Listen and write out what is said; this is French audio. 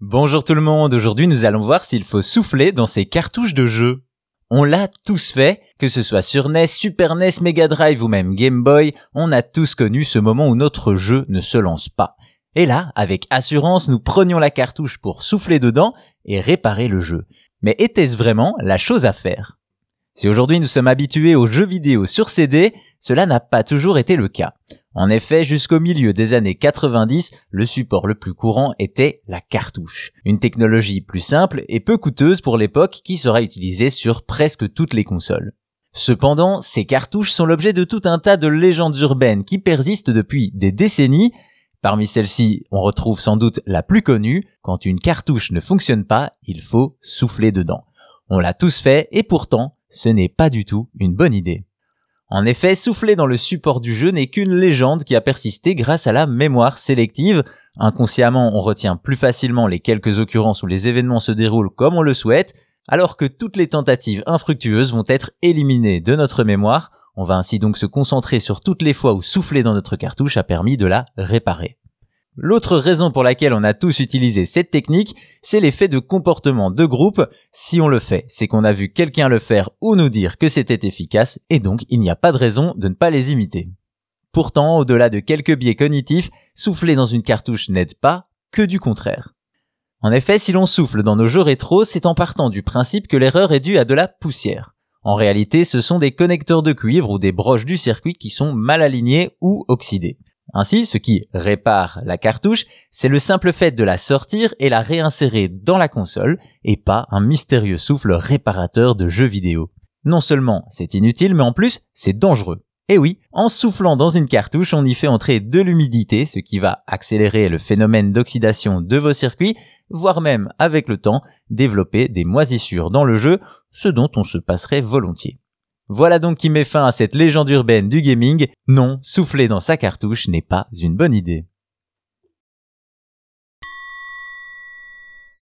Bonjour tout le monde, aujourd'hui nous allons voir s'il faut souffler dans ces cartouches de jeu. On l'a tous fait, que ce soit sur NES, Super NES, Mega Drive ou même Game Boy, on a tous connu ce moment où notre jeu ne se lance pas. Et là, avec assurance, nous prenions la cartouche pour souffler dedans et réparer le jeu. Mais était-ce vraiment la chose à faire? Si aujourd'hui nous sommes habitués aux jeux vidéo sur CD, cela n'a pas toujours été le cas. En effet, jusqu'au milieu des années 90, le support le plus courant était la cartouche. Une technologie plus simple et peu coûteuse pour l'époque qui sera utilisée sur presque toutes les consoles. Cependant, ces cartouches sont l'objet de tout un tas de légendes urbaines qui persistent depuis des décennies. Parmi celles-ci, on retrouve sans doute la plus connue, quand une cartouche ne fonctionne pas, il faut souffler dedans. On l'a tous fait et pourtant, ce n'est pas du tout une bonne idée. En effet, souffler dans le support du jeu n'est qu'une légende qui a persisté grâce à la mémoire sélective. Inconsciemment, on retient plus facilement les quelques occurrences où les événements se déroulent comme on le souhaite, alors que toutes les tentatives infructueuses vont être éliminées de notre mémoire. On va ainsi donc se concentrer sur toutes les fois où souffler dans notre cartouche a permis de la réparer. L'autre raison pour laquelle on a tous utilisé cette technique, c'est l'effet de comportement de groupe. Si on le fait, c'est qu'on a vu quelqu'un le faire ou nous dire que c'était efficace, et donc il n'y a pas de raison de ne pas les imiter. Pourtant, au-delà de quelques biais cognitifs, souffler dans une cartouche n'aide pas, que du contraire. En effet, si l'on souffle dans nos jeux rétro, c'est en partant du principe que l'erreur est due à de la poussière. En réalité, ce sont des connecteurs de cuivre ou des broches du circuit qui sont mal alignés ou oxydés. Ainsi, ce qui répare la cartouche, c'est le simple fait de la sortir et la réinsérer dans la console, et pas un mystérieux souffle réparateur de jeux vidéo. Non seulement c'est inutile, mais en plus c'est dangereux. Et oui, en soufflant dans une cartouche, on y fait entrer de l'humidité, ce qui va accélérer le phénomène d'oxydation de vos circuits, voire même, avec le temps, développer des moisissures dans le jeu, ce dont on se passerait volontiers. Voilà donc qui met fin à cette légende urbaine du gaming. Non, souffler dans sa cartouche n'est pas une bonne idée.